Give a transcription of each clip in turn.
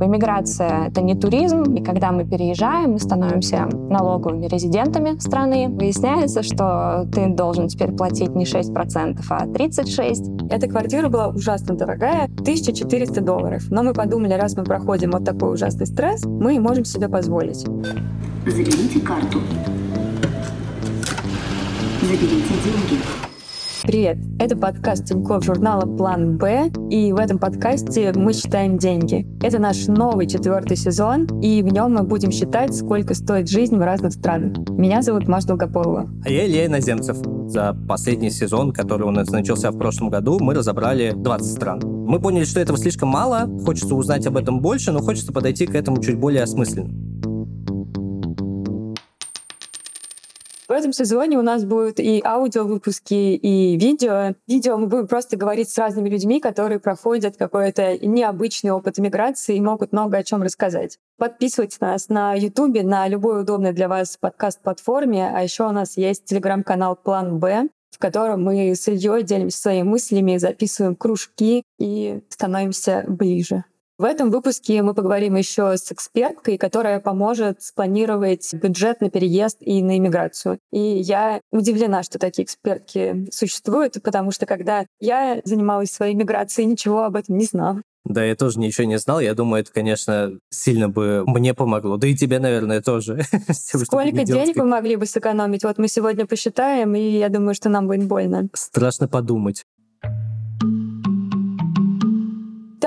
Иммиграция — это не туризм, и когда мы переезжаем, мы становимся налоговыми резидентами страны. Выясняется, что ты должен теперь платить не 6%, а 36%. Эта квартира была ужасно дорогая, 1400 долларов. Но мы подумали, раз мы проходим вот такой ужасный стресс, мы можем себе позволить. Заберите карту. Заберите деньги. Привет! Это подкаст Тинькофф журнала «План Б», и в этом подкасте мы считаем деньги. Это наш новый четвертый сезон, и в нем мы будем считать, сколько стоит жизнь в разных странах. Меня зовут Маша Долгополова. А я Илья Иноземцев. За последний сезон, который у нас начался в прошлом году, мы разобрали 20 стран. Мы поняли, что этого слишком мало, хочется узнать об этом больше, но хочется подойти к этому чуть более осмысленно. В этом сезоне у нас будут и аудиовыпуски, и видео. Видео мы будем просто говорить с разными людьми, которые проходят какой-то необычный опыт иммиграции и могут много о чем рассказать. Подписывайтесь на нас на YouTube, на любой удобной для вас подкаст-платформе. А еще у нас есть телеграм-канал «План Б», в котором мы с Ильей делимся своими мыслями, записываем кружки и становимся ближе. В этом выпуске мы поговорим еще с эксперткой, которая поможет спланировать бюджет на переезд и на иммиграцию. И я удивлена, что такие экспертки существуют, потому что когда я занималась своей иммиграцией, ничего об этом не знала. Да, я тоже ничего не знал. Я думаю, это, конечно, сильно бы мне помогло. Да и тебе, наверное, тоже. Сколько денег вы могли бы сэкономить? Вот мы сегодня посчитаем, и я думаю, что нам будет больно. Страшно подумать.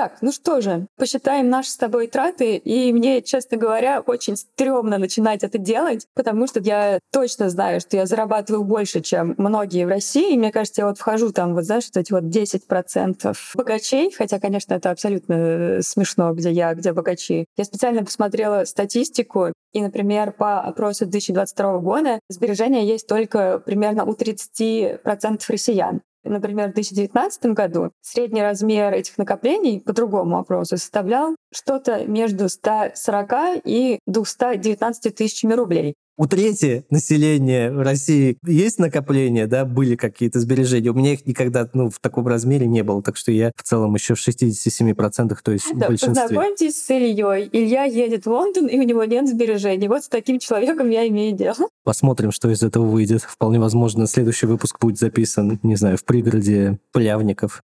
Так, ну что же, посчитаем наши с тобой траты, и мне, честно говоря, очень стрёмно начинать это делать, потому что я точно знаю, что я зарабатываю больше, чем многие в России. И мне кажется, я вот вхожу там, вот знаешь, вот эти вот 10% богачей, хотя, конечно, это абсолютно э, смешно, где я, где богачи. Я специально посмотрела статистику, и, например, по опросу 2022 года сбережения есть только примерно у 30% россиян. Например, в 2019 году средний размер этих накоплений по другому опросу составлял что-то между 140 и 219 тысячами рублей у трети населения России есть накопления, да, были какие-то сбережения. У меня их никогда, ну, в таком размере не было, так что я в целом еще в 67%, то есть да, в большинстве. Познакомьтесь с Ильей. Илья едет в Лондон, и у него нет сбережений. Вот с таким человеком я имею дело. Посмотрим, что из этого выйдет. Вполне возможно, следующий выпуск будет записан, не знаю, в пригороде Плявников.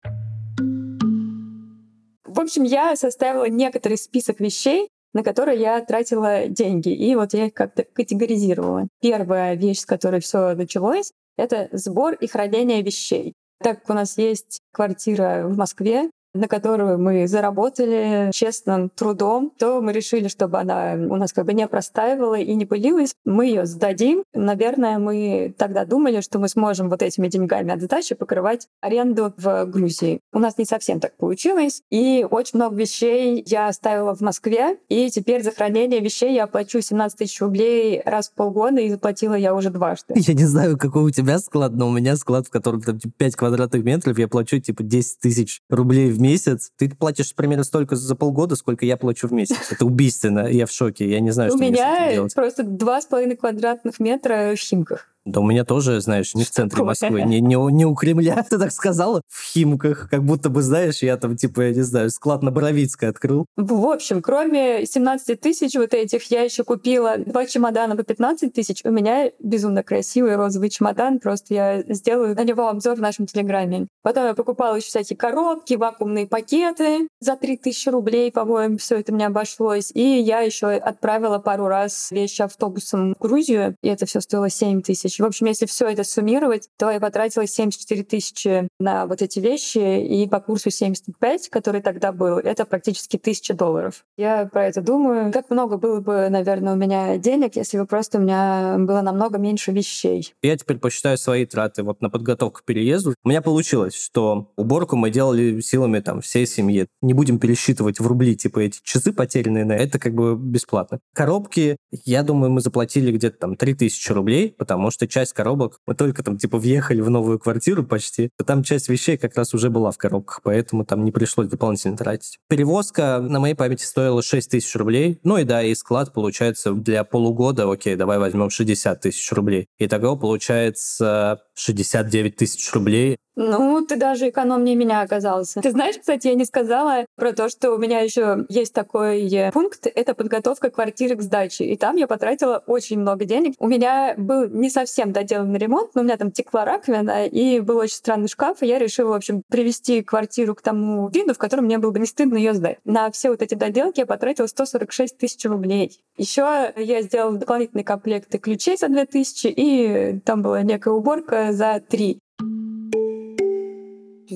В общем, я составила некоторый список вещей, на которые я тратила деньги. И вот я их как-то категоризировала. Первая вещь, с которой все началось, это сбор и хранение вещей. Так как у нас есть квартира в Москве, на которую мы заработали честным трудом, то мы решили, чтобы она у нас как бы не простаивала и не пылилась. Мы ее сдадим. Наверное, мы тогда думали, что мы сможем вот этими деньгами от сдачи покрывать аренду в Грузии. У нас не совсем так получилось. И очень много вещей я оставила в Москве. И теперь за хранение вещей я плачу 17 тысяч рублей раз в полгода, и заплатила я уже дважды. Я не знаю, какой у тебя склад, но у меня склад, в котором там 5 квадратных метров, я плачу типа 10 тысяч рублей в месяц. Ты платишь примерно столько за полгода, сколько я плачу в месяц. Это убийственно. Я в шоке. Я не знаю, что У меня просто два с половиной квадратных метра в Химках. Да у меня тоже, знаешь, не в центре Москвы, не, не, не у Кремля, ты так сказала, в Химках, как будто бы, знаешь, я там, типа, я не знаю, склад на Боровицкой открыл. В общем, кроме 17 тысяч вот этих, я еще купила два чемодана по 15 тысяч. У меня безумно красивый розовый чемодан, просто я сделаю на него обзор в нашем Телеграме. Потом я покупала еще всякие коробки, вакуумные пакеты за 3000 рублей, по-моему, все это мне обошлось. И я еще отправила пару раз вещи автобусом в Грузию, и это все стоило 7 тысяч тысяч. В общем, если все это суммировать, то я потратила 74 тысячи на вот эти вещи, и по курсу 75, который тогда был, это практически 1000 долларов. Я про это думаю. Как много было бы, наверное, у меня денег, если бы просто у меня было намного меньше вещей. Я теперь посчитаю свои траты вот на подготовку к переезду. У меня получилось, что уборку мы делали силами там всей семьи. Не будем пересчитывать в рубли, типа эти часы потерянные, на это как бы бесплатно. Коробки, я думаю, мы заплатили где-то там 3000 рублей, потому что что часть коробок, мы только там типа въехали в новую квартиру почти, то там часть вещей как раз уже была в коробках, поэтому там не пришлось дополнительно тратить. Перевозка на моей памяти стоила 6 тысяч рублей. Ну и да, и склад получается для полугода, окей, давай возьмем 60 тысяч рублей. Итого получается 69 тысяч рублей. Ну, ты даже экономнее меня оказался. Ты знаешь, кстати, я не сказала про то, что у меня еще есть такой э, пункт, это подготовка квартиры к сдаче. И там я потратила очень много денег. У меня был не совсем доделанный ремонт, но у меня там текла раковина, и был очень странный шкаф, и я решила, в общем, привести квартиру к тому виду, в котором мне было бы не стыдно ее сдать. На все вот эти доделки я потратила 146 тысяч рублей. Еще я сделала дополнительные комплекты ключей за 2000, и там была некая уборка за 3.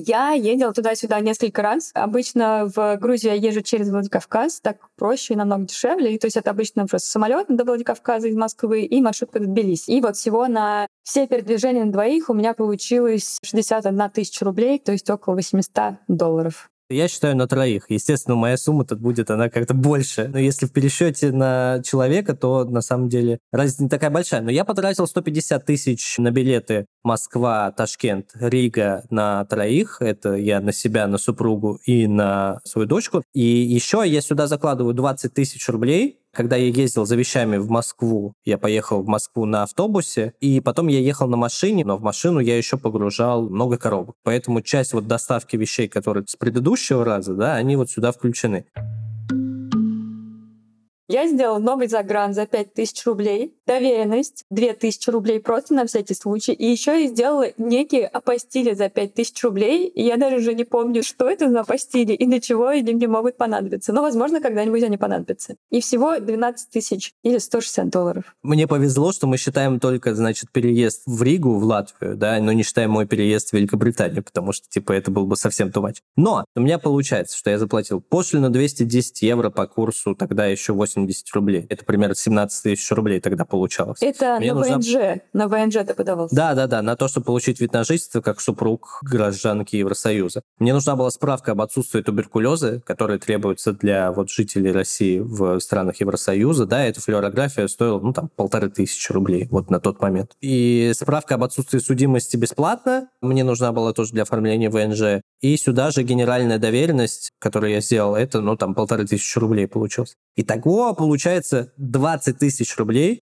Я ездила туда-сюда несколько раз. Обычно в Грузию я езжу через Владикавказ, так проще и намного дешевле. То есть это обычно просто самолет до Владикавказа из Москвы и маршрутка до Тбилиси. И вот всего на все передвижения на двоих у меня получилось 61 тысяча рублей, то есть около 800 долларов. Я считаю на троих. Естественно, моя сумма тут будет, она как-то больше. Но если в пересчете на человека, то на самом деле разница не такая большая. Но я потратил 150 тысяч на билеты Москва, Ташкент, Рига на троих. Это я на себя, на супругу и на свою дочку. И еще я сюда закладываю 20 тысяч рублей когда я ездил за вещами в Москву, я поехал в Москву на автобусе, и потом я ехал на машине, но в машину я еще погружал много коробок. Поэтому часть вот доставки вещей, которые с предыдущего раза, да, они вот сюда включены. Я сделала новый загран за 5000 рублей, доверенность 2000 рублей просто на всякий случай, и еще я сделала некие апостили за 5000 рублей, и я даже уже не помню, что это за апостили и для чего они мне могут понадобиться. Но, возможно, когда-нибудь они понадобятся. И всего 12 тысяч или 160 долларов. Мне повезло, что мы считаем только, значит, переезд в Ригу, в Латвию, да, но не считаем мой переезд в Великобританию, потому что, типа, это был бы совсем much. Но у меня получается, что я заплатил пошлину 210 евро по курсу тогда еще 8 80 рублей. Это примерно 17 тысяч рублей тогда получалось. Это Мне на нужна... ВНЖ. На ВНЖ ты подавался. Да, да, да. На то, чтобы получить вид на жительство как супруг гражданки Евросоюза. Мне нужна была справка об отсутствии туберкулеза, которая требуется для вот жителей России в странах Евросоюза. Да, эта флюорография стоила, ну, там, полторы тысячи рублей вот на тот момент. И справка об отсутствии судимости бесплатно. Мне нужна была тоже для оформления ВНЖ. И сюда же генеральная доверенность, которую я сделал, это, ну, там, полторы тысячи рублей получилось. Итого получается 20 тысяч рублей.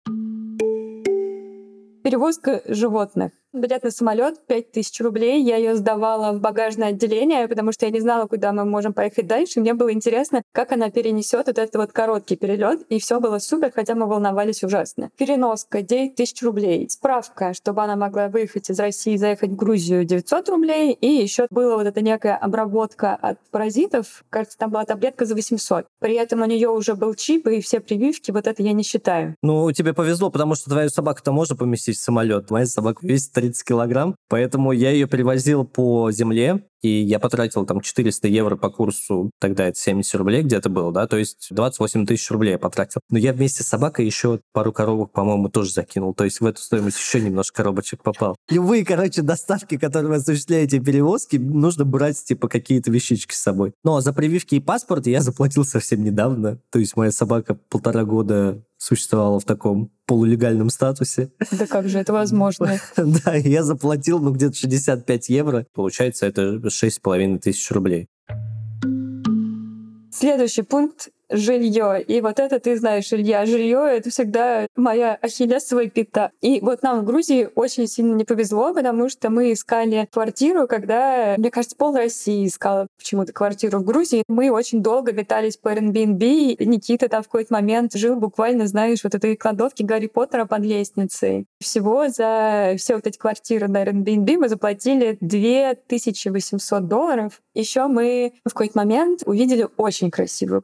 Перевозка животных. Билет на самолет 5000 рублей. Я ее сдавала в багажное отделение, потому что я не знала, куда мы можем поехать дальше. Мне было интересно, как она перенесет вот этот вот короткий перелет. И все было супер, хотя мы волновались ужасно. Переноска 9000 рублей. Справка, чтобы она могла выехать из России и заехать в Грузию 900 рублей. И еще была вот эта некая обработка от паразитов. Кажется, там была таблетка за 800. При этом у нее уже был чип и все прививки. Вот это я не считаю. Ну, тебе повезло, потому что твою собаку-то можно поместить в самолет. Моя собака весит 30 килограмм, поэтому я ее перевозил по земле, и я потратил там 400 евро по курсу, тогда это 70 рублей где-то было, да, то есть 28 тысяч рублей я потратил. Но я вместе с собакой еще пару коробок, по-моему, тоже закинул, то есть в эту стоимость еще немножко коробочек попал. Любые, короче, доставки, которые вы осуществляете, перевозки, нужно брать, типа, какие-то вещички с собой. Но за прививки и паспорт я заплатил совсем недавно, то есть моя собака полтора года существовала в таком полулегальном статусе. Да как же это возможно? Да, я заплатил, ну, где-то 65 евро. Получается, это 6,5 тысяч рублей. Следующий пункт жилье. И вот это ты знаешь, Илья, жилье — это всегда моя ахиллесовая пята. И вот нам в Грузии очень сильно не повезло, потому что мы искали квартиру, когда, мне кажется, пол России искала почему-то квартиру в Грузии. Мы очень долго метались по Airbnb, и Никита там в какой-то момент жил буквально, знаешь, вот этой кладовки Гарри Поттера под лестницей. Всего за все вот эти квартиры на Airbnb мы заплатили 2800 долларов. Еще мы в какой-то момент увидели очень красивую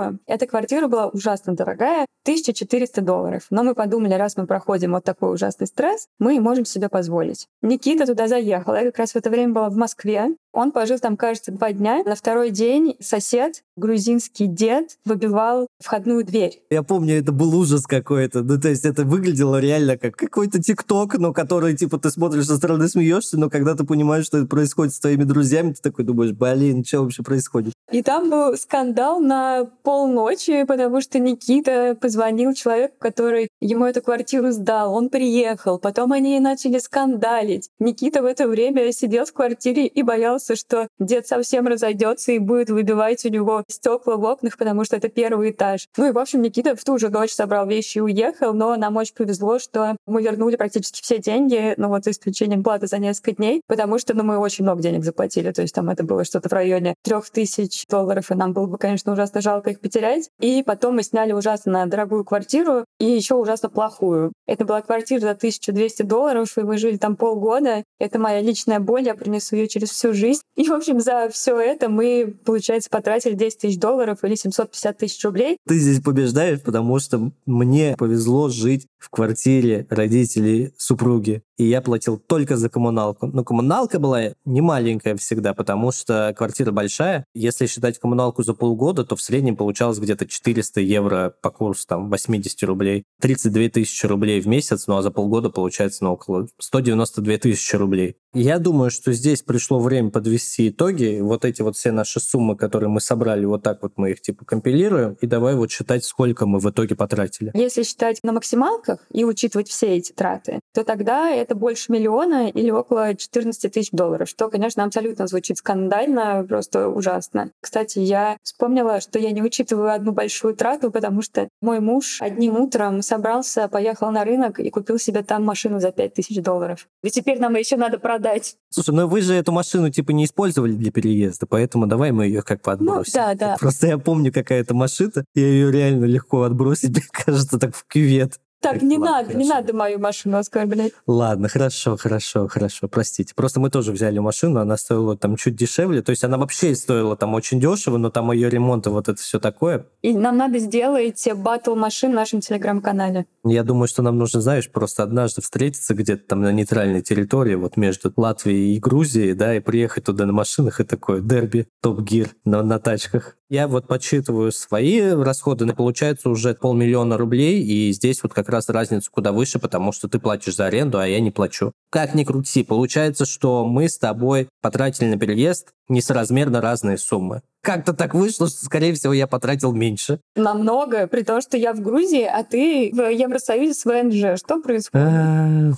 квартиру, эта квартира была ужасно дорогая, 1400 долларов. Но мы подумали, раз мы проходим вот такой ужасный стресс, мы можем себе позволить. Никита туда заехал. Я как раз в это время была в Москве. Он пожил там, кажется, два дня. На второй день сосед, грузинский дед, выбивал входную дверь. Я помню, это был ужас какой-то. Ну, то есть это выглядело реально как какой-то тикток, но который, типа, ты смотришь со стороны, смеешься, но когда ты понимаешь, что это происходит с твоими друзьями, ты такой думаешь, блин, что вообще происходит? И там был скандал на полночи, потому что Никита позвонил человеку, который ему эту квартиру сдал, он приехал, потом они начали скандалить. Никита в это время сидел в квартире и боялся, что дед совсем разойдется и будет выбивать у него стекла в окнах, потому что это первый этаж. Ну и, в общем, Никита в ту же ночь собрал вещи и уехал, но нам очень повезло, что мы вернули практически все деньги, ну вот за исключением платы за несколько дней, потому что ну, мы очень много денег заплатили, то есть там это было что-то в районе трех тысяч долларов, и нам было бы, конечно, ужасно жалко их потерять. И потом мы сняли ужасно дорогую квартиру и еще ужасно плохую. Это была квартира за 1200 долларов, и мы жили там полгода. Это моя личная боль, я принесу ее через всю жизнь. И, в общем, за все это мы, получается, потратили 10 тысяч долларов или 750 тысяч рублей. Ты здесь побеждаешь, потому что мне повезло жить в квартире родителей супруги. И я платил только за коммуналку. Но коммуналка была не маленькая всегда, потому что квартира большая. Если считать коммуналку за полгода, то в среднем получалось где-то 400 евро по курсу там 80 рублей. 32 тысячи рублей в месяц, ну а за полгода получается ну, около 192 тысячи рублей. Я думаю, что здесь пришло время подвести итоги. Вот эти вот все наши суммы, которые мы собрали, вот так вот мы их типа компилируем, и давай вот считать, сколько мы в итоге потратили. Если считать на максималках и учитывать все эти траты, то тогда это больше миллиона или около 14 тысяч долларов, что, конечно, абсолютно звучит скандально, просто ужасно. Кстати, я вспомнила, что я не учитываю одну большую трату, потому что мой муж одним утром собрался, поехал на рынок и купил себе там машину за 5 тысяч долларов. И теперь нам еще надо продать продать. Слушай, ну вы же эту машину типа не использовали для переезда, поэтому давай мы ее как подбросим. Ну, да, да. Просто я помню, какая это машина, я ее реально легко отбросить, мне кажется, так в кювет. Так, не ладно, надо, хорошо. не надо мою машину оскорблять. Ладно, хорошо, хорошо, хорошо, простите. Просто мы тоже взяли машину, она стоила там чуть дешевле, то есть она вообще стоила там очень дешево, но там ее ремонт и вот это все такое. И нам надо сделать батл машин в нашем телеграм-канале. Я думаю, что нам нужно, знаешь, просто однажды встретиться где-то там на нейтральной территории, вот между Латвией и Грузией, да, и приехать туда на машинах и такое дерби, топ-гир на, на тачках. Я вот подсчитываю свои расходы, но получается уже полмиллиона рублей, и здесь вот как раз разница куда выше, потому что ты платишь за аренду, а я не плачу. Как ни крути, получается, что мы с тобой потратили на переезд несоразмерно разные суммы. Как-то так вышло, что, скорее всего, я потратил меньше. Намного, при том, что я в Грузии, а ты в Евросоюзе с ВНЖ. Что происходит? А,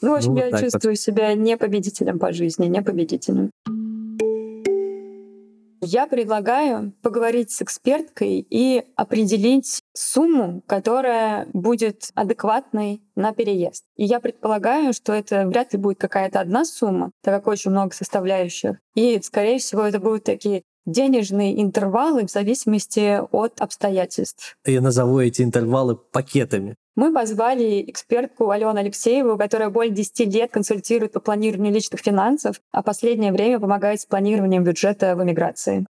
ну, в общем, ну, я чувствую себя не победителем по жизни, не победителем. Я предлагаю поговорить с эксперткой и определить сумму, которая будет адекватной на переезд. И я предполагаю, что это вряд ли будет какая-то одна сумма, так как очень много составляющих. И, скорее всего, это будут такие денежные интервалы в зависимости от обстоятельств. Я назову эти интервалы пакетами. Мы позвали экспертку Алену Алексееву, которая более 10 лет консультирует по планированию личных финансов, а последнее время помогает с планированием бюджета в эмиграции.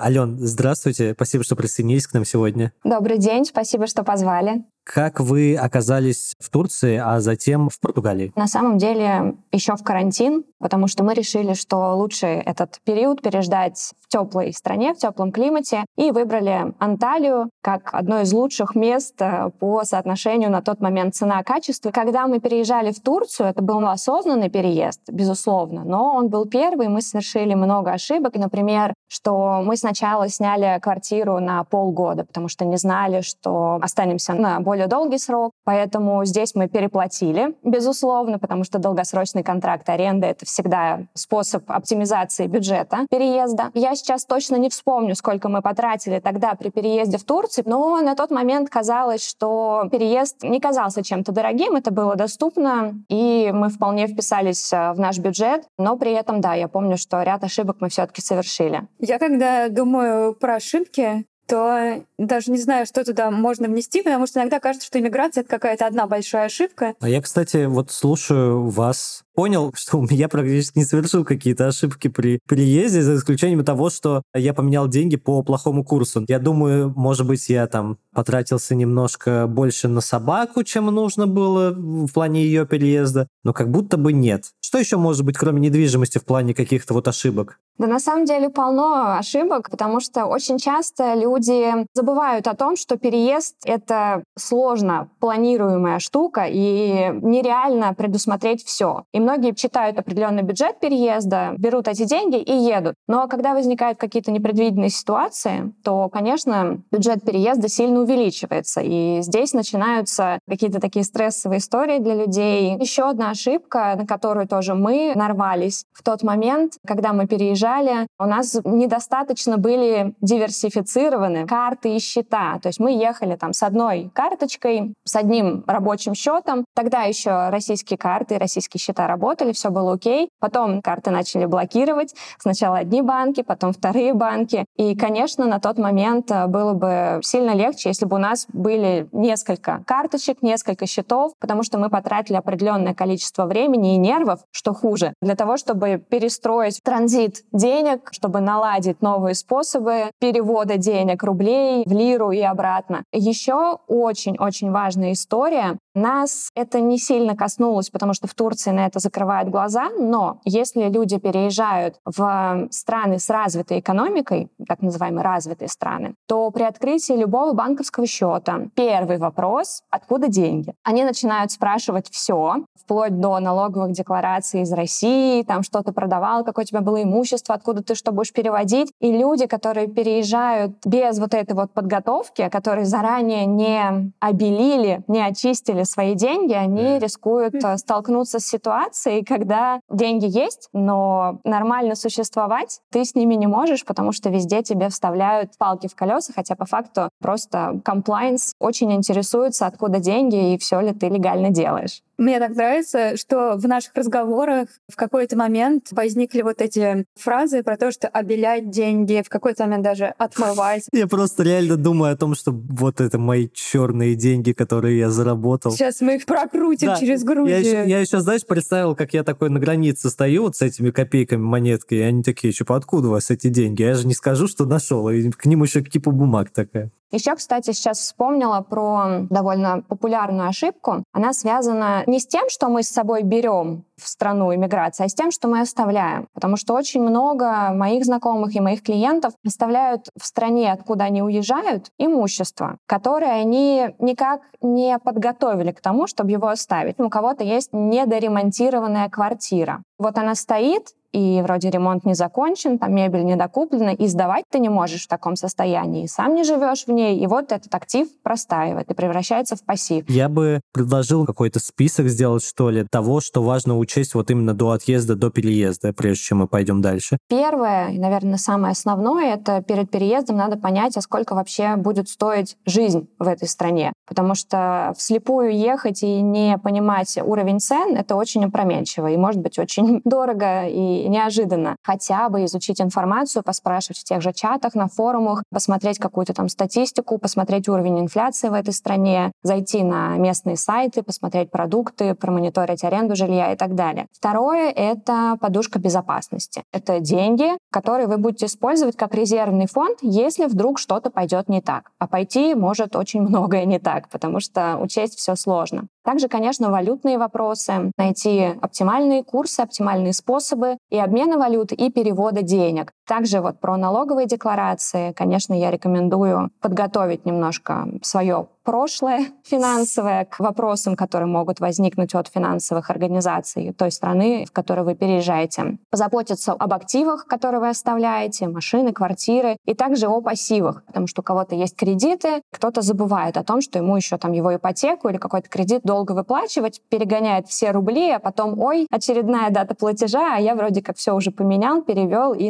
Ален, здравствуйте. Спасибо, что присоединились к нам сегодня. Добрый день. Спасибо, что позвали. Как вы оказались в Турции, а затем в Португалии? На самом деле еще в карантин, потому что мы решили, что лучше этот период переждать в теплой стране, в теплом климате, и выбрали Анталию как одно из лучших мест э, по соотношению на тот момент цена-качество. Когда мы переезжали в Турцию, это был осознанный переезд, безусловно, но он был первый, мы совершили много ошибок. Например, что мы сначала сняли квартиру на полгода, потому что не знали, что останемся на более долгий срок. Поэтому здесь мы переплатили, безусловно, потому что долгосрочный контракт аренды — это всегда способ оптимизации бюджета переезда. Я сейчас точно не вспомню, сколько мы потратили тогда при переезде в Турцию, но на тот момент казалось, что переезд не казался чем-то дорогим, это было доступно, и мы вполне вписались э, в наш бюджет, но при этом, да, я помню, что ряд ошибок мы все-таки совершили. Я когда думаю про ошибки, то даже не знаю, что туда можно внести, потому что иногда кажется, что иммиграция — это какая-то одна большая ошибка. А я, кстати, вот слушаю вас, понял, что я практически не совершил какие-то ошибки при переезде, за исключением того, что я поменял деньги по плохому курсу. Я думаю, может быть, я там потратился немножко больше на собаку, чем нужно было в плане ее переезда, но как будто бы нет. Что еще может быть, кроме недвижимости, в плане каких-то вот ошибок? Да на самом деле полно ошибок, потому что очень часто люди забывают о том, что переезд — это сложно планируемая штука, и нереально предусмотреть все. И многие читают определенный бюджет переезда, берут эти деньги и едут. Но когда возникают какие-то непредвиденные ситуации, то, конечно, бюджет переезда сильно увеличивается. И здесь начинаются какие-то такие стрессовые истории для людей. Еще одна ошибка, на которую тоже мы нарвались в тот момент, когда мы переезжали, у нас недостаточно были диверсифицированы карты и счета. То есть мы ехали там с одной карточкой, с одним рабочим счетом. Тогда еще российские карты российские счета работали, все было окей. Потом карты начали блокировать. Сначала одни банки, потом вторые банки. И, конечно, на тот момент э, было бы сильно легче, если бы у нас были несколько карточек, несколько счетов, потому что мы потратили определенное количество времени и нервов, что хуже, для того, чтобы перестроить транзит денег, чтобы наладить новые способы перевода денег, рублей в лиру и обратно. Еще очень-очень важная история нас это не сильно коснулось, потому что в Турции на это закрывают глаза, но если люди переезжают в страны с развитой экономикой, так называемые развитые страны, то при открытии любого банковского счета первый вопрос — откуда деньги? Они начинают спрашивать все, вплоть до налоговых деклараций из России, там что то продавал, какое у тебя было имущество, откуда ты что будешь переводить. И люди, которые переезжают без вот этой вот подготовки, которые заранее не обелили, не очистили вложили свои деньги, они рискуют э, столкнуться с ситуацией, когда деньги есть, но нормально существовать ты с ними не можешь, потому что везде тебе вставляют палки в колеса, хотя по факту просто комплайнс очень интересуется, откуда деньги и все ли ты легально делаешь. Мне так нравится, что в наших разговорах в какой-то момент возникли вот эти фразы про то, что обелять деньги, в какой-то момент даже отмывать. Я просто реально думаю о том, что вот это мои черные деньги, которые я заработал. Сейчас мы их прокрутим да. через Грузию. Я еще, я еще, знаешь, представил, как я такой на границе стою вот с этими копейками, монеткой, и они такие, типа, откуда у вас эти деньги? Я же не скажу, что нашел, и к ним еще типа бумаг такая. Еще, кстати, сейчас вспомнила про довольно популярную ошибку. Она связана не с тем, что мы с собой берем в страну иммиграции, а с тем, что мы оставляем. Потому что очень много моих знакомых и моих клиентов оставляют в стране, откуда они уезжают, имущество, которое они никак не подготовили к тому, чтобы его оставить. У кого-то есть недоремонтированная квартира. Вот она стоит, и вроде ремонт не закончен, там мебель не докуплена, и сдавать ты не можешь в таком состоянии, сам не живешь в ней, и вот этот актив простаивает и превращается в пассив. Я бы предложил какой-то список сделать, что ли, того, что важно учесть вот именно до отъезда, до переезда, прежде чем мы пойдем дальше. Первое, и, наверное, самое основное, это перед переездом надо понять, а сколько вообще будет стоить жизнь в этой стране. Потому что вслепую ехать и не понимать уровень цен, это очень опрометчиво, и может быть очень дорого и неожиданно. Хотя бы изучить информацию, поспрашивать в тех же чатах, на форумах, посмотреть какую-то там статистику, посмотреть уровень инфляции в этой стране, зайти на местные сайты, посмотреть продукты, промониторить аренду жилья и так далее. Второе — это подушка безопасности. Это деньги, которые вы будете использовать как резервный фонд, если вдруг что-то пойдет не так. А пойти может очень многое не так, потому что учесть все сложно. Также, конечно, валютные вопросы, найти оптимальные курсы, оптимальные способы и обмена валют, и перевода денег. Также вот про налоговые декларации, конечно, я рекомендую подготовить немножко свое прошлое финансовое к вопросам, которые могут возникнуть от финансовых организаций той страны, в которой вы переезжаете. Позаботиться об активах, которые вы оставляете, машины, квартиры, и также о пассивах, потому что у кого-то есть кредиты, кто-то забывает о том, что ему еще там его ипотеку или какой-то кредит долго выплачивать, перегоняет все рубли, а потом, ой, очередная дата платежа, а я вроде как все уже поменял, перевел, и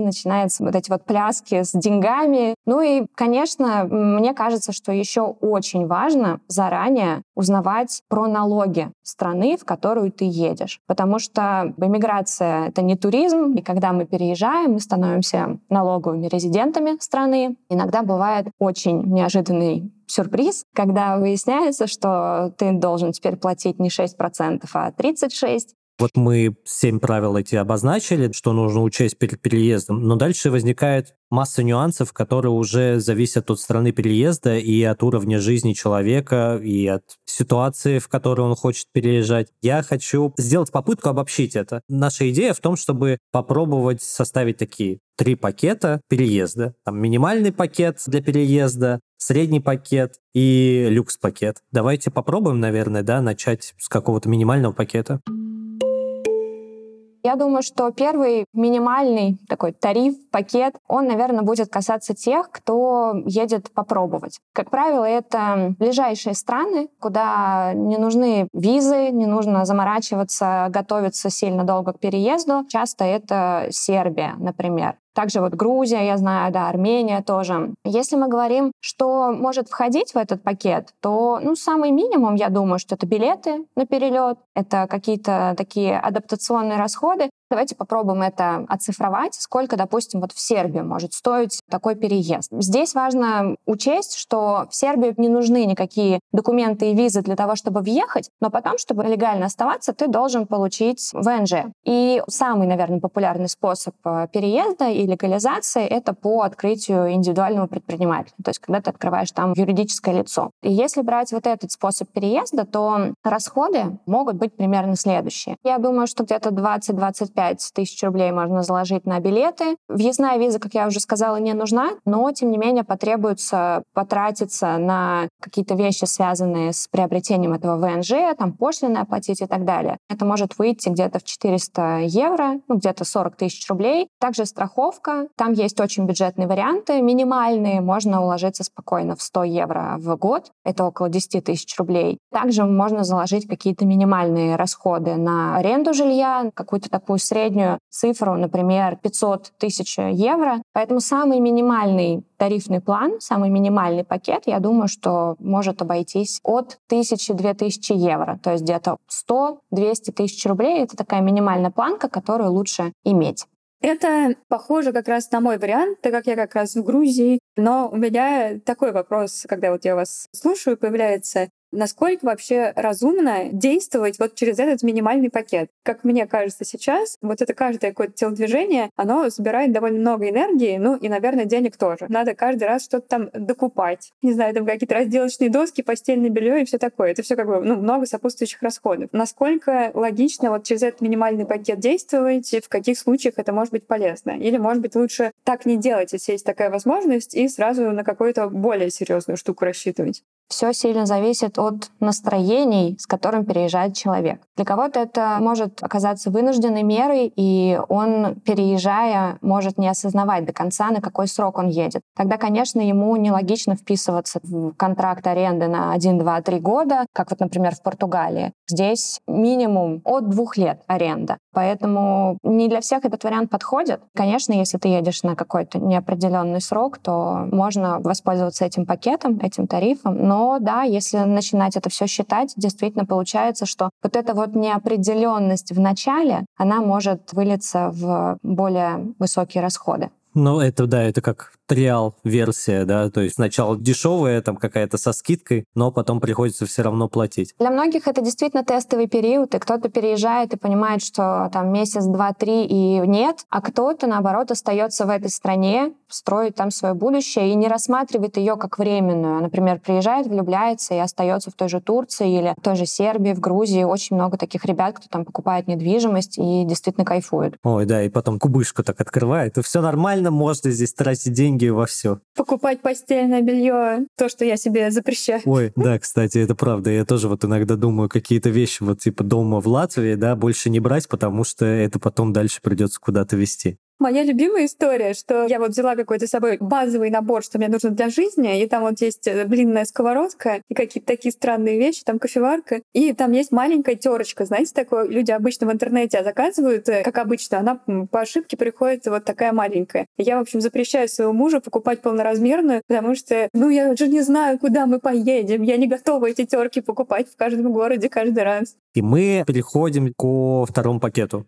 начинаются вот эти вот пляски с деньгами. Ну и, конечно, мне кажется, что еще очень важно заранее узнавать про налоги страны, в которую ты едешь. Потому что иммиграция — это не туризм, и когда мы переезжаем, мы становимся налоговыми резидентами страны. Иногда бывает очень неожиданный сюрприз, когда выясняется, что ты должен теперь платить не 6%, а 36%, вот мы семь правил эти обозначили, что нужно учесть перед переездом, но дальше возникает масса нюансов, которые уже зависят от страны переезда и от уровня жизни человека, и от ситуации, в которой он хочет переезжать. Я хочу сделать попытку обобщить это. Наша идея в том, чтобы попробовать составить такие три пакета переезда. Там минимальный пакет для переезда, средний пакет и люкс-пакет. Давайте попробуем, наверное, да, начать с какого-то минимального пакета. Я думаю, что первый минимальный такой тариф, пакет, он, наверное, будет касаться тех, кто едет попробовать. Как правило, это ближайшие страны, куда не нужны визы, не нужно заморачиваться, готовиться сильно долго к переезду. Часто это Сербия, например. Также вот Грузия, я знаю, да, Армения тоже. Если мы говорим, что может входить в этот пакет, то ну, самый минимум, я думаю, что это билеты на перелет, это какие-то такие адаптационные расходы. Давайте попробуем это оцифровать, сколько, допустим, вот в Сербию может стоить такой переезд. Здесь важно учесть, что в Сербию не нужны никакие документы и визы для того, чтобы въехать, но потом, чтобы легально оставаться, ты должен получить ВНЖ. И самый, наверное, популярный способ э, переезда и легализации — это по открытию индивидуального предпринимателя, то есть когда ты открываешь там юридическое лицо. И если брать вот этот способ переезда, то расходы могут быть примерно следующие. Я думаю, что где-то 20-25 5 тысяч рублей можно заложить на билеты. Въездная виза, как я уже сказала, не нужна, но, тем не менее, потребуется потратиться на какие-то вещи, связанные с приобретением этого ВНЖ, там пошлины оплатить и так далее. Это может выйти где-то в 400 евро, ну, где-то 40 тысяч рублей. Также страховка. Там есть очень бюджетные варианты, минимальные. Можно уложиться спокойно в 100 евро в год. Это около 10 тысяч рублей. Также можно заложить какие-то минимальные расходы на аренду жилья, какую-то такую среднюю цифру, например, 500 тысяч евро. Поэтому самый минимальный тарифный план, самый минимальный пакет, я думаю, что может обойтись от 1000-2000 евро. То есть где-то 100-200 тысяч рублей — это такая минимальная планка, которую лучше иметь. Это похоже как раз на мой вариант, так как я как раз в Грузии. Но у меня такой вопрос, когда вот я вас слушаю, появляется насколько вообще разумно действовать вот через этот минимальный пакет. Как мне кажется сейчас, вот это каждое какое-то телодвижение, оно забирает довольно много энергии, ну и, наверное, денег тоже. Надо каждый раз что-то там докупать. Не знаю, там какие-то разделочные доски, постельное белье и все такое. Это все как бы ну, много сопутствующих расходов. Насколько логично вот через этот минимальный пакет действовать, в каких случаях это может быть полезно? Или, может быть, лучше так не делать, если есть такая возможность, и сразу на какую-то более серьезную штуку рассчитывать? Все сильно зависит от настроений, с которым переезжает человек. Для кого-то это может оказаться вынужденной мерой, и он, переезжая, может не осознавать до конца, на какой срок он едет. Тогда, конечно, ему нелогично вписываться в контракт аренды на 1, 2, 3 года, как вот, например, в Португалии. Здесь минимум от двух лет аренда. Поэтому не для всех этот вариант подходит. Конечно, если ты едешь на какой-то неопределенный срок, то можно воспользоваться этим пакетом, этим тарифом. Но да, если начинать это все считать, действительно получается, что вот эта вот неопределенность в начале, она может вылиться в более высокие расходы. Ну, это да, это как триал версия, да, то есть сначала дешевая, там какая-то со скидкой, но потом приходится все равно платить. Для многих это действительно тестовый период, и кто-то переезжает и понимает, что там месяц, два, три и нет, а кто-то, наоборот, остается в этой стране, строит там свое будущее и не рассматривает ее как временную. Например, приезжает, влюбляется и остается в той же Турции или в той же Сербии, в Грузии. Очень много таких ребят, кто там покупает недвижимость и действительно кайфует. Ой, да, и потом кубышку так открывает, и все нормально, можно здесь тратить деньги деньги во все. Покупать постельное белье, то, что я себе запрещаю. Ой, да, кстати, это правда. Я тоже вот иногда думаю, какие-то вещи вот типа дома в Латвии, да, больше не брать, потому что это потом дальше придется куда-то вести. Моя любимая история, что я вот взяла какой-то с собой базовый набор, что мне нужно для жизни, и там вот есть э, блинная сковородка и какие-то такие странные вещи, там кофеварка, и там есть маленькая терочка, знаете, такое люди обычно в интернете заказывают, э, как обычно, она по ошибке приходит вот такая маленькая. я, в общем, запрещаю своему мужу покупать полноразмерную, потому что, ну, я же не знаю, куда мы поедем, я не готова эти терки покупать в каждом городе каждый раз. И мы переходим ко второму пакету.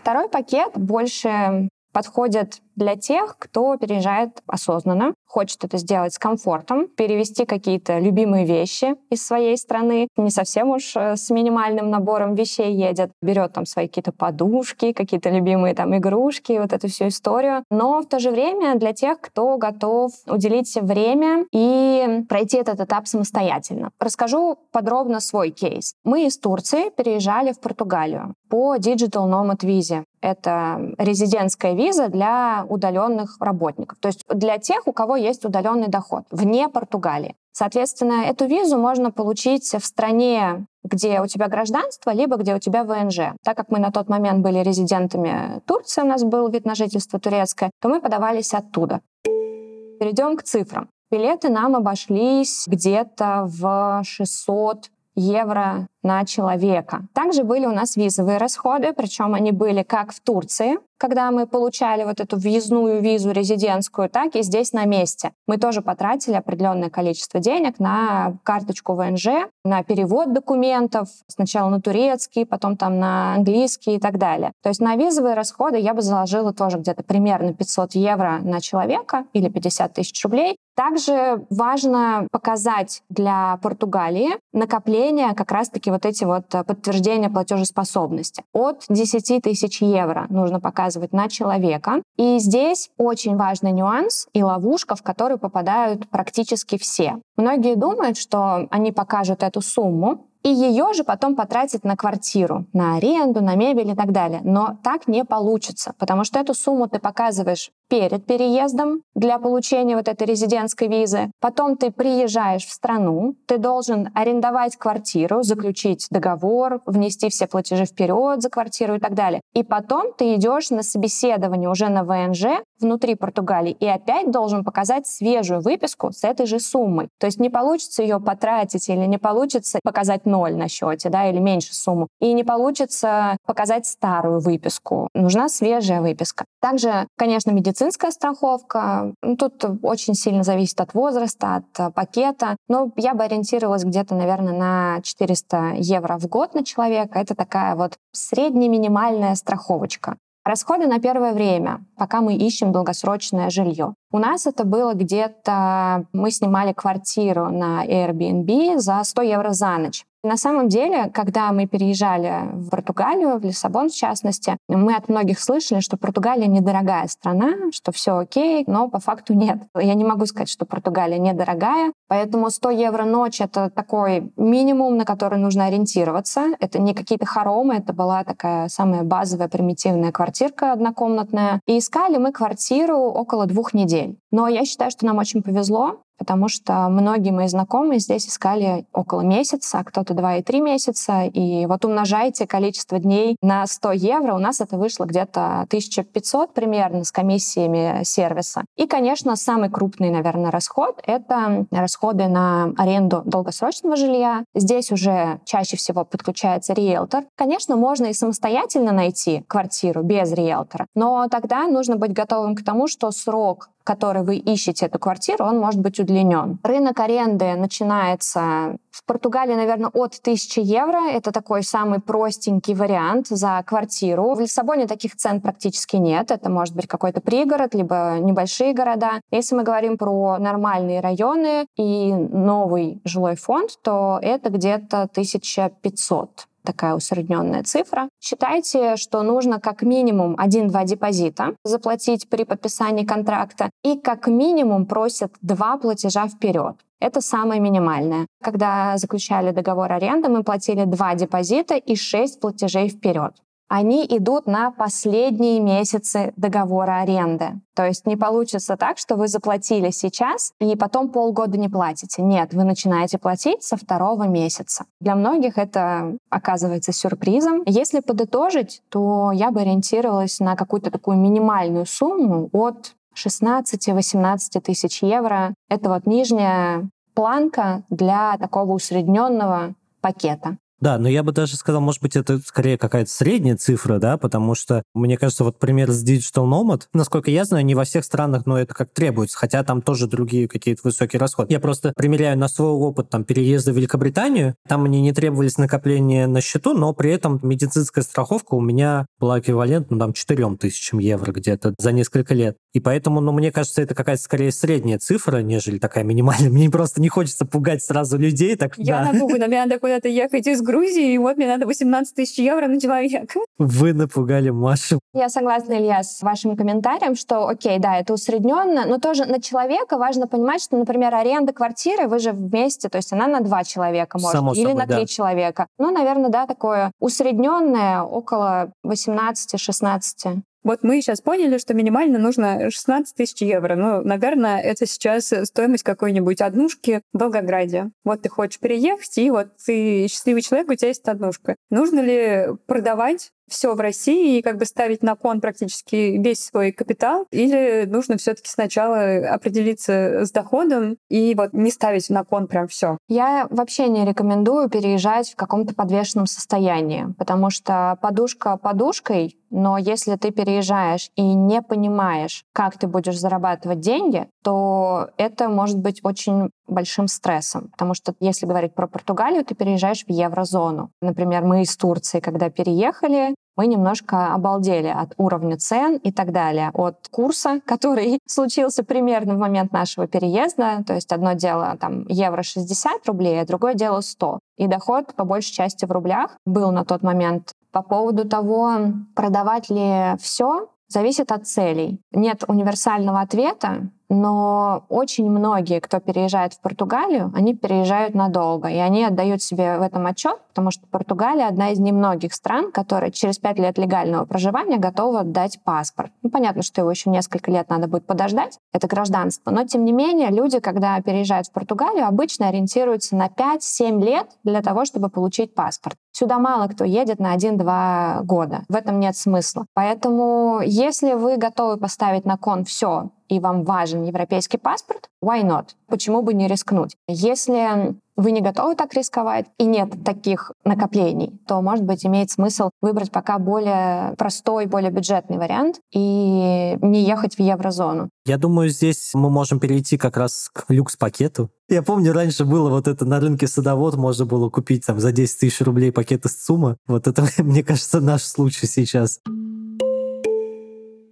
Второй пакет больше подходит для тех, кто переезжает осознанно, хочет это сделать с комфортом, перевести какие-то любимые вещи из своей страны, не совсем уж э, с минимальным набором вещей едет, берет там свои какие-то подушки, какие-то любимые там игрушки, вот эту всю историю. Но в то же время для тех, кто готов уделить время и пройти этот этап самостоятельно. Расскажу подробно свой кейс. Мы из Турции переезжали в Португалию по Digital Nomad визе. Это резидентская виза для удаленных работников. То есть для тех, у кого есть удаленный доход вне Португалии. Соответственно, эту визу можно получить в стране, где у тебя гражданство, либо где у тебя ВНЖ. Так как мы на тот момент были резидентами Турции, у нас был вид на жительство турецкое, то мы подавались оттуда. Перейдем к цифрам. Билеты нам обошлись где-то в 600 евро на человека. Также были у нас визовые расходы, причем они были как в Турции, когда мы получали вот эту въездную визу резидентскую, так и здесь на месте. Мы тоже потратили определенное количество денег на карточку ВНЖ, на перевод документов, сначала на турецкий, потом там на английский и так далее. То есть на визовые расходы я бы заложила тоже где-то примерно 500 евро на человека или 50 тысяч рублей. Также важно показать для Португалии накопление как раз-таки вот эти вот подтверждения платежеспособности. От 10 тысяч евро нужно показывать на человека. И здесь очень важный нюанс и ловушка, в которую попадают практически все. Многие думают, что они покажут эту сумму, и ее же потом потратить на квартиру, на аренду, на мебель и так далее. Но так не получится, потому что эту сумму ты показываешь перед переездом для получения вот этой резидентской визы. Потом ты приезжаешь в страну, ты должен арендовать квартиру, заключить договор, внести все платежи вперед за квартиру и так далее. И потом ты идешь на собеседование уже на ВНЖ внутри Португалии и опять должен показать свежую выписку с этой же суммой. То есть не получится ее потратить или не получится показать ноль на счете, да, или меньше сумму. И не получится показать старую выписку. Нужна свежая выписка. Также, конечно, медицинская страховка. Ну, тут очень сильно зависит от возраста, от э, пакета. Но я бы ориентировалась где-то, наверное, на 400 евро в год на человека. Это такая вот средне-минимальная страховочка. Расходы на первое время, пока мы ищем долгосрочное жилье. У нас это было где-то... Мы снимали квартиру на Airbnb за 100 евро за ночь. На самом деле, когда мы переезжали в Португалию, в Лиссабон в частности, мы от многих слышали, что Португалия недорогая страна, что все окей, но по факту нет. Я не могу сказать, что Португалия недорогая, поэтому 100 евро ночь — это такой минимум, на который нужно ориентироваться. Это не какие-то хоромы, это была такая самая базовая примитивная квартирка однокомнатная. И искали мы квартиру около двух недель. Но я считаю, что нам очень повезло, потому что многие мои знакомые здесь искали около месяца, а кто-то два и три месяца, и вот умножайте количество дней на 100 евро, у нас это вышло где-то 1500 примерно с комиссиями сервиса. И, конечно, самый крупный, наверное, расход — это расходы на аренду долгосрочного жилья. Здесь уже чаще всего подключается риэлтор. Конечно, можно и самостоятельно найти квартиру без риэлтора, но тогда нужно быть готовым к тому, что срок который вы ищете эту квартиру, он может быть удлинен. Рынок аренды начинается в Португалии, наверное, от 1000 евро. Это такой самый простенький вариант за квартиру. В Лиссабоне таких цен практически нет. Это может быть какой-то пригород, либо небольшие города. Если мы говорим про нормальные районы и новый жилой фонд, то это где-то 1500 такая усредненная цифра. Считайте, что нужно как минимум 1-2 депозита заплатить при подписании контракта и как минимум просят два платежа вперед. Это самое минимальное. Когда заключали договор аренды, мы платили два депозита и шесть платежей вперед они идут на последние месяцы договора аренды. То есть не получится так, что вы заплатили сейчас и потом полгода не платите. Нет, вы начинаете платить со второго месяца. Для многих это оказывается сюрпризом. Если подытожить, то я бы ориентировалась на какую-то такую минимальную сумму от 16-18 тысяч евро. Это вот нижняя планка для такого усредненного пакета. Да, но я бы даже сказал, может быть, это скорее какая-то средняя цифра, да, потому что, мне кажется, вот пример с Digital Nomad, насколько я знаю, не во всех странах, но это как требуется, хотя там тоже другие какие-то высокие расходы. Я просто примеряю на свой опыт там переезда в Великобританию, там мне не требовались накопления на счету, но при этом медицинская страховка у меня была эквивалентна там 4 тысячам евро где-то за несколько лет. И поэтому, ну, мне кажется, это какая-то скорее средняя цифра, нежели такая минимальная. Мне просто не хочется пугать сразу людей, так Я да. напугана, мне надо куда-то ехать из Грузии, и вот мне надо 18 тысяч евро на человека. Вы напугали Машу. Я согласна, Илья, с вашим комментарием, что, окей, да, это усредненно, но тоже на человека важно понимать, что, например, аренда квартиры, вы же вместе, то есть она на два человека может, Само или собой, на три да. человека. Ну, наверное, да, такое усредненное около 18-16 Вот мы сейчас поняли, что минимально нужно 16 тысяч евро. Ну, наверное, это сейчас стоимость какой-нибудь однушки в Волгограде. Вот ты хочешь переехать, и вот ты счастливый человек, у тебя есть однушка. Нужно ли продавать все в России и как бы ставить на кон практически весь свой капитал? Или нужно все-таки сначала определиться с доходом и вот не ставить на кон прям все? Я вообще не рекомендую переезжать в каком-то подвешенном состоянии, потому что подушка подушкой, но если ты переезжаешь и не понимаешь, как ты будешь зарабатывать деньги, то это может быть очень большим стрессом. Потому что если говорить про Португалию, ты переезжаешь в еврозону. Например, мы из Турции, когда переехали, мы немножко обалдели от уровня цен и так далее, от курса, который случился примерно в момент нашего переезда. То есть одно дело там евро 60 рублей, а другое дело 100. И доход по большей части в рублях был на тот момент. По поводу того, продавать ли все, зависит от целей. Нет универсального ответа но очень многие, кто переезжает в Португалию, они переезжают надолго, и они отдают себе в этом отчет, потому что Португалия одна из немногих стран, которая через пять лет легального проживания готова дать паспорт. Ну, понятно, что его еще несколько лет надо будет подождать, это гражданство, но тем не менее люди, когда переезжают в Португалию, обычно ориентируются на 5-7 лет для того, чтобы получить паспорт. Сюда мало кто едет на 1-2 года. В этом нет смысла. Поэтому, если вы готовы поставить на кон все, и вам важен европейский паспорт, why not? Почему бы не рискнуть? Если вы не готовы так рисковать и нет таких накоплений, то, может быть, имеет смысл выбрать пока более простой, более бюджетный вариант и не ехать в еврозону. Я думаю, здесь мы можем перейти как раз к люкс-пакету. Я помню, раньше было вот это на рынке садовод, можно было купить там за 10 тысяч рублей пакет из ЦУМа. Вот это, мне кажется, наш случай сейчас.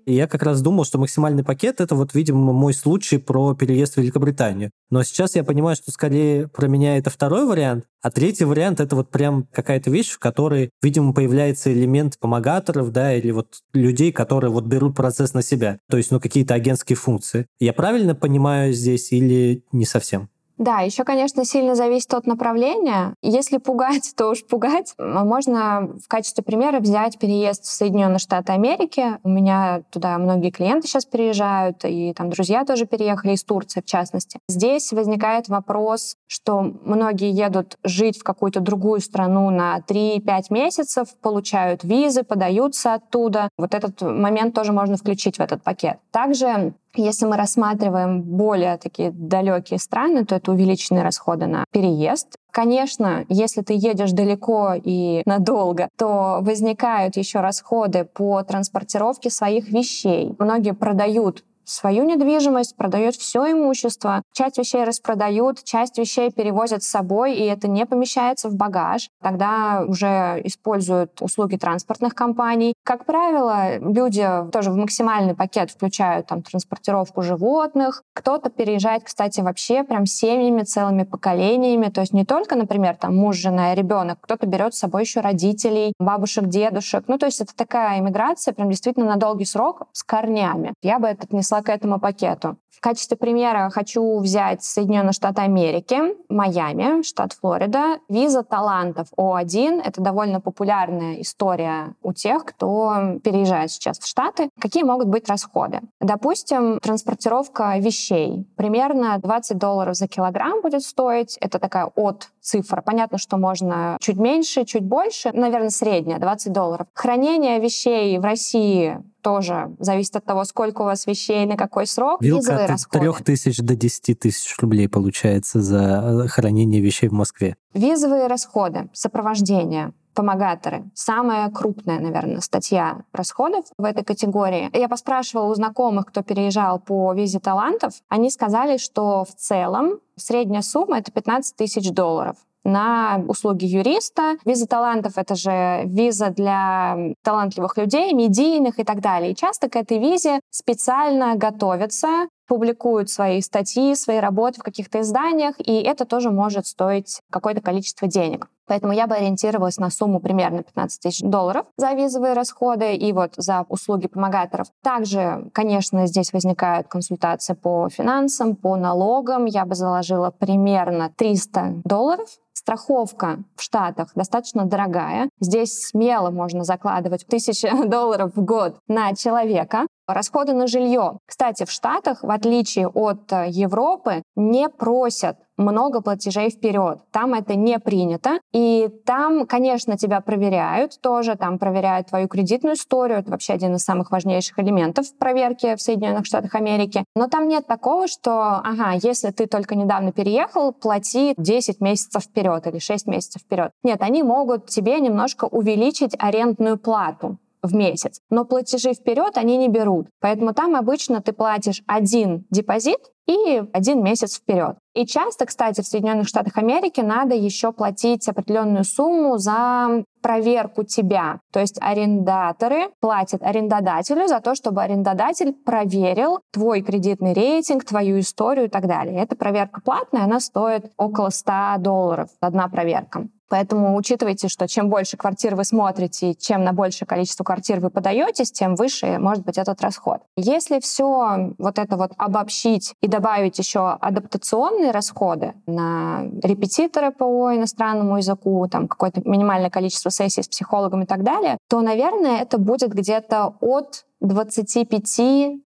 И я как раз думал, что максимальный пакет — это вот, видимо, мой случай про переезд в Великобританию. Но сейчас я понимаю, что скорее про меня это второй вариант, а третий вариант — это вот прям какая-то вещь, в которой, видимо, появляется элемент помогаторов, да, или вот людей, которые вот берут процесс на себя. То есть, ну, какие-то агентские функции. Я правильно понимаю здесь или не совсем? Да, еще, конечно, сильно зависит от направления. Если пугать, то уж пугать. Можно в качестве примера взять переезд в Соединенные Штаты Америки. У меня туда многие клиенты сейчас переезжают, и там друзья тоже переехали из Турции, в частности. Здесь возникает вопрос, что многие едут жить в какую-то другую страну на 3-5 месяцев, получают визы, подаются оттуда. Вот этот момент тоже можно включить в этот пакет. Также если мы рассматриваем более такие далекие страны, то это увеличенные расходы на переезд. Конечно, если ты едешь далеко и надолго, то возникают еще расходы по транспортировке своих вещей. Многие продают свою недвижимость, продает все имущество. Часть вещей распродают, часть вещей перевозят с собой, и это не помещается в багаж. Тогда уже используют услуги транспортных компаний. Как правило, люди тоже в максимальный пакет включают там транспортировку животных. Кто-то переезжает, кстати, вообще прям семьями, целыми поколениями. То есть не только, например, там муж, жена и ребенок, кто-то берет с собой еще родителей, бабушек, дедушек. Ну, то есть это такая иммиграция прям действительно на долгий срок с корнями. Я бы это отнесла к этому пакету. В качестве примера хочу взять Соединенные Штаты Америки, Майами, штат Флорида. Виза талантов О1 — это довольно популярная история у тех, кто переезжает сейчас в Штаты. Какие могут быть расходы? Допустим, транспортировка вещей. Примерно 20 долларов за килограмм будет стоить. Это такая от цифра. Понятно, что можно чуть меньше, чуть больше. Наверное, средняя, 20 долларов. Хранение вещей в России тоже зависит от того, сколько у вас вещей, на какой срок. Вилка от трех тысяч до 10 тысяч рублей получается за э, хранение вещей в Москве. Визовые расходы, сопровождение, помогаторы. Самая крупная, наверное, статья расходов в этой категории. Я поспрашивала у знакомых, кто переезжал по визе талантов. Они сказали, что в целом средняя сумма — это 15 тысяч долларов на услуги юриста. Виза талантов — это же виза для талантливых людей, медийных и так далее. И часто к этой визе специально готовятся публикуют свои статьи, свои работы в каких-то изданиях, и это тоже может стоить какое-то количество денег. Поэтому я бы ориентировалась на сумму примерно 15 тысяч долларов за визовые расходы и вот за услуги помогаторов. Также, конечно, здесь возникают консультации по финансам, по налогам. Я бы заложила примерно 300 долларов страховка в Штатах достаточно дорогая. Здесь смело можно закладывать тысячи долларов в год на человека. Расходы на жилье. Кстати, в Штатах, в отличие от э, Европы, не просят много платежей вперед. Там это не принято. И там, конечно, тебя проверяют тоже. Там проверяют твою кредитную историю. Это вообще один из самых важнейших элементов проверки в Соединенных Штатах Америки. Но там нет такого, что, ага, если ты только недавно переехал, плати 10 месяцев вперед или 6 месяцев вперед. Нет, они могут тебе немножко увеличить арендную плату в месяц. Но платежи вперед они не берут. Поэтому там обычно ты платишь один депозит и один месяц вперед. И часто, кстати, в Соединенных Штатах Америки надо еще платить определенную сумму за проверку тебя. То есть арендаторы платят арендодателю за то, чтобы арендодатель проверил твой кредитный рейтинг, твою историю и так далее. Эта проверка платная, она стоит около 100 долларов, одна проверка. Поэтому учитывайте, что чем больше квартир вы смотрите, чем на большее количество квартир вы подаетесь, тем выше может быть этот расход. Если все вот это вот обобщить и добавить еще адаптационные расходы на репетиторы по иностранному языку, там какое-то минимальное количество сессий с психологом и так далее, то, наверное, это будет где-то от 25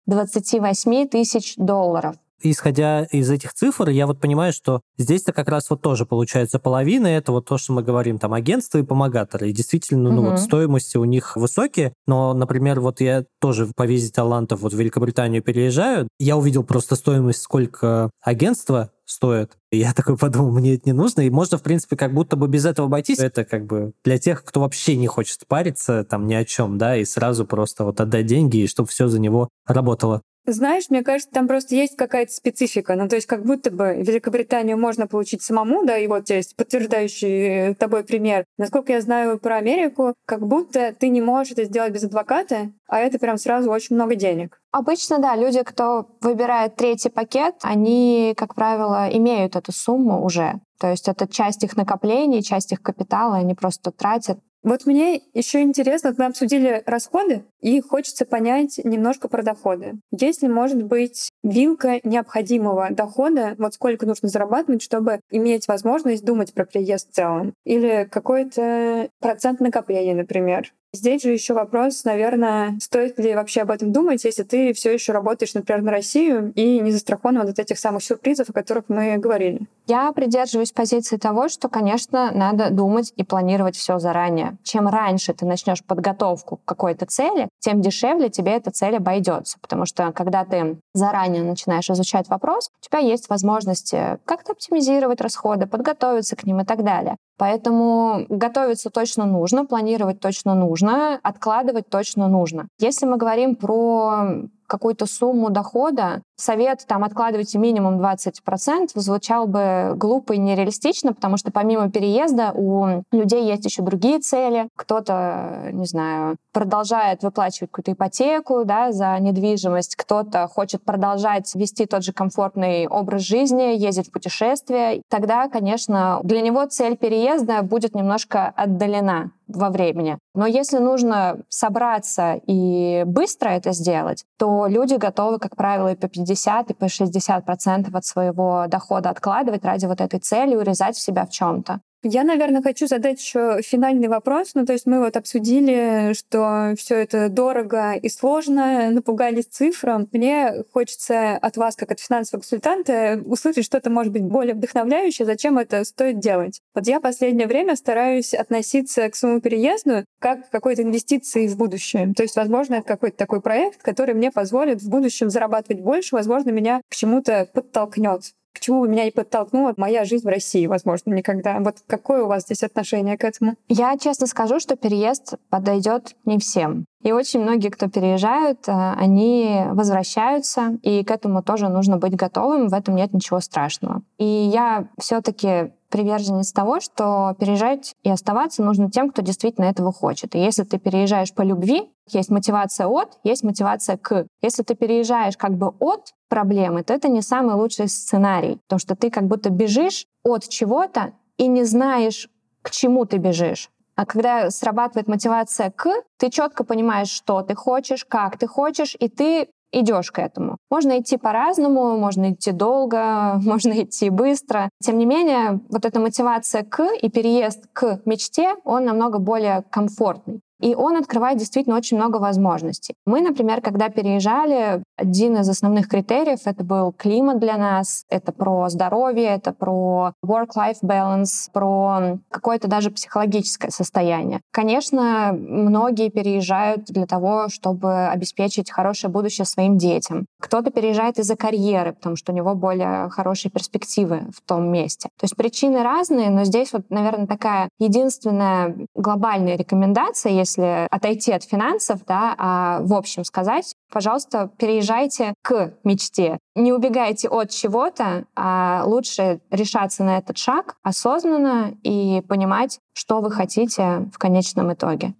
28 тысяч долларов исходя из этих цифр, я вот понимаю, что здесь-то как раз вот тоже получается половина, это вот то, что мы говорим, там, агентства и помогаторы. И действительно, ну, угу. вот стоимости у них высокие, но, например, вот я тоже по визе талантов вот в Великобританию переезжаю, я увидел просто стоимость, сколько агентство стоит. И я такой подумал, мне это не нужно, и можно, в принципе, как будто бы без этого обойтись. Это как бы для тех, кто вообще не хочет париться там ни о чем, да, и сразу просто вот отдать деньги, и чтобы все за него работало. Знаешь, мне кажется, там просто есть какая-то специфика. Ну, то есть как будто бы Великобританию можно получить самому, да, и вот есть подтверждающий э, тобой пример. Насколько я знаю про Америку, как будто ты не можешь это сделать без адвоката, а это прям сразу очень много денег. Обычно, да, люди, кто выбирает третий пакет, они, как правило, имеют эту сумму уже. То есть это часть их накоплений, часть их капитала, они просто тратят вот мне еще интересно, мы обсудили расходы, и хочется понять немножко про доходы. Если может быть вилка необходимого дохода, вот сколько нужно зарабатывать, чтобы иметь возможность думать про приезд в целом, или какой-то процент накопления, например. Здесь же еще вопрос, наверное, стоит ли вообще об этом думать, если ты все еще работаешь, например, на Россию и не застрахован от этих самых сюрпризов, о которых мы говорили. Я придерживаюсь позиции того, что, конечно, надо думать и планировать все заранее. Чем раньше ты начнешь подготовку к какой-то цели, тем дешевле тебе эта цель обойдется. Потому что когда ты заранее начинаешь изучать вопрос, у тебя есть возможности как-то оптимизировать расходы, подготовиться к ним и так далее. Поэтому готовиться точно нужно, планировать точно нужно, откладывать точно нужно. Если мы говорим про какую-то сумму дохода, совет там откладывайте минимум 20% звучал бы глупо и нереалистично, потому что помимо переезда у людей есть еще другие цели. Кто-то, не знаю, продолжает выплачивать какую-то ипотеку да, за недвижимость, кто-то хочет продолжать вести тот же комфортный образ жизни, ездить в путешествия. Тогда, конечно, для него цель переезда будет немножко отдалена во времени. Но если нужно собраться и быстро это сделать, то люди готовы, как правило, и по 50, и по 60 процентов от своего дохода откладывать ради вот этой цели, урезать в себя в чем-то. Я, наверное, хочу задать еще финальный вопрос. Ну, то есть мы вот обсудили, что все это дорого и сложно, напугались цифрам. Мне хочется от вас, как от финансового консультанта, услышать что-то, может быть, более вдохновляющее, зачем это стоит делать. Вот я последнее время стараюсь относиться к своему переезду как к какой-то инвестиции в будущее. То есть, возможно, это какой-то такой проект, который мне позволит в будущем зарабатывать больше, возможно, меня к чему-то подтолкнет к чему меня и подтолкнула моя жизнь в России, возможно, никогда. Вот какое у вас здесь отношение к этому? Я честно скажу, что переезд подойдет не всем. И очень многие, кто переезжают, э, они возвращаются, и к этому тоже нужно быть готовым, в этом нет ничего страшного. И я все-таки приверженец того, что переезжать и оставаться нужно тем, кто действительно этого хочет. И если ты переезжаешь по любви, есть мотивация от, есть мотивация к. Если ты переезжаешь как бы от проблемы, то это не самый лучший сценарий, потому что ты как будто бежишь от чего-то и не знаешь, к чему ты бежишь. А когда срабатывает мотивация к, ты четко понимаешь, что ты хочешь, как ты хочешь, и ты идешь к этому. Можно идти по-разному, можно идти долго, можно идти быстро. Тем не менее, вот эта мотивация к и переезд к мечте, он намного более комфортный. И он открывает действительно очень много возможностей. Мы, например, когда переезжали, один из основных критериев — это был климат для нас, это про здоровье, это про work-life balance, про какое-то даже психологическое состояние. Конечно, многие переезжают для того, чтобы обеспечить хорошее будущее своим детям. Кто-то переезжает из-за карьеры, потому что у него более хорошие перспективы в том месте. То есть причины разные, но здесь вот, наверное, такая единственная глобальная рекомендация, если если отойти от финансов, да, а в общем сказать, пожалуйста, переезжайте к мечте. Не убегайте от чего-то, а лучше решаться на этот шаг осознанно и понимать, что вы хотите в конечном итоге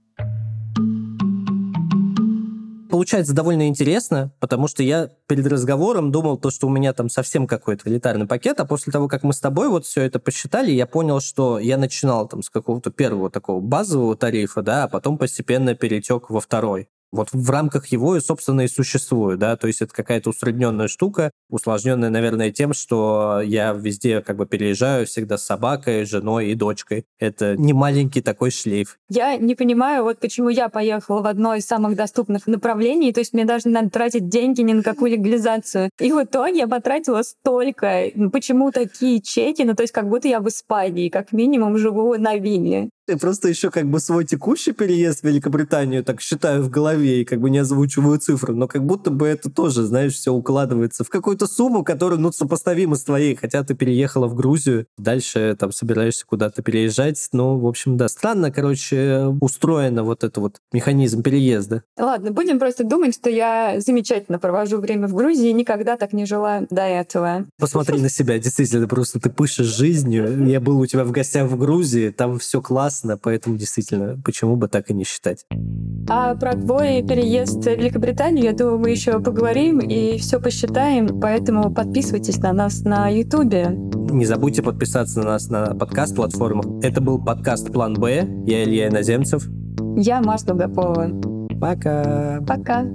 получается довольно интересно, потому что я перед разговором думал то, что у меня там совсем какой-то элитарный пакет, а после того, как мы с тобой вот все это посчитали, я понял, что я начинал там с какого-то первого такого базового тарифа, да, а потом постепенно перетек во второй вот в рамках его, и, собственно, и существую, да, то есть это какая-то усредненная штука, усложненная, наверное, тем, что я везде как бы переезжаю всегда с собакой, женой и дочкой. Это не маленький такой шлейф. Я не понимаю, вот почему я поехала в одно из самых доступных направлений, то есть мне даже не надо тратить деньги ни на какую легализацию. И в итоге я потратила столько. Почему такие чеки? Ну, то есть как будто я в Испании, как минимум живу на вилле. Я просто еще как бы свой текущий переезд в Великобританию так считаю в голове и как бы не озвучиваю цифры, но как будто бы это тоже, знаешь, все укладывается в какую-то сумму, которая, ну, сопоставима с твоей, хотя ты переехала в Грузию, дальше там собираешься куда-то переезжать, ну, в общем, да, странно, короче, устроено вот это вот механизм переезда. Ладно, будем просто думать, что я замечательно провожу время в Грузии и никогда так не жила до этого. Посмотри на себя, действительно, просто ты пышешь жизнью. Я был у тебя в гостях в Грузии, там все классно, классно, поэтому действительно, почему бы так и не считать. А про твой переезд в Великобританию, я думаю, мы еще поговорим и все посчитаем, поэтому подписывайтесь на нас на Ютубе. Не забудьте подписаться на нас на подкаст-платформах. Это был подкаст «План Б». Я Илья Иноземцев. Я Маша Долгопова. Пока. Пока.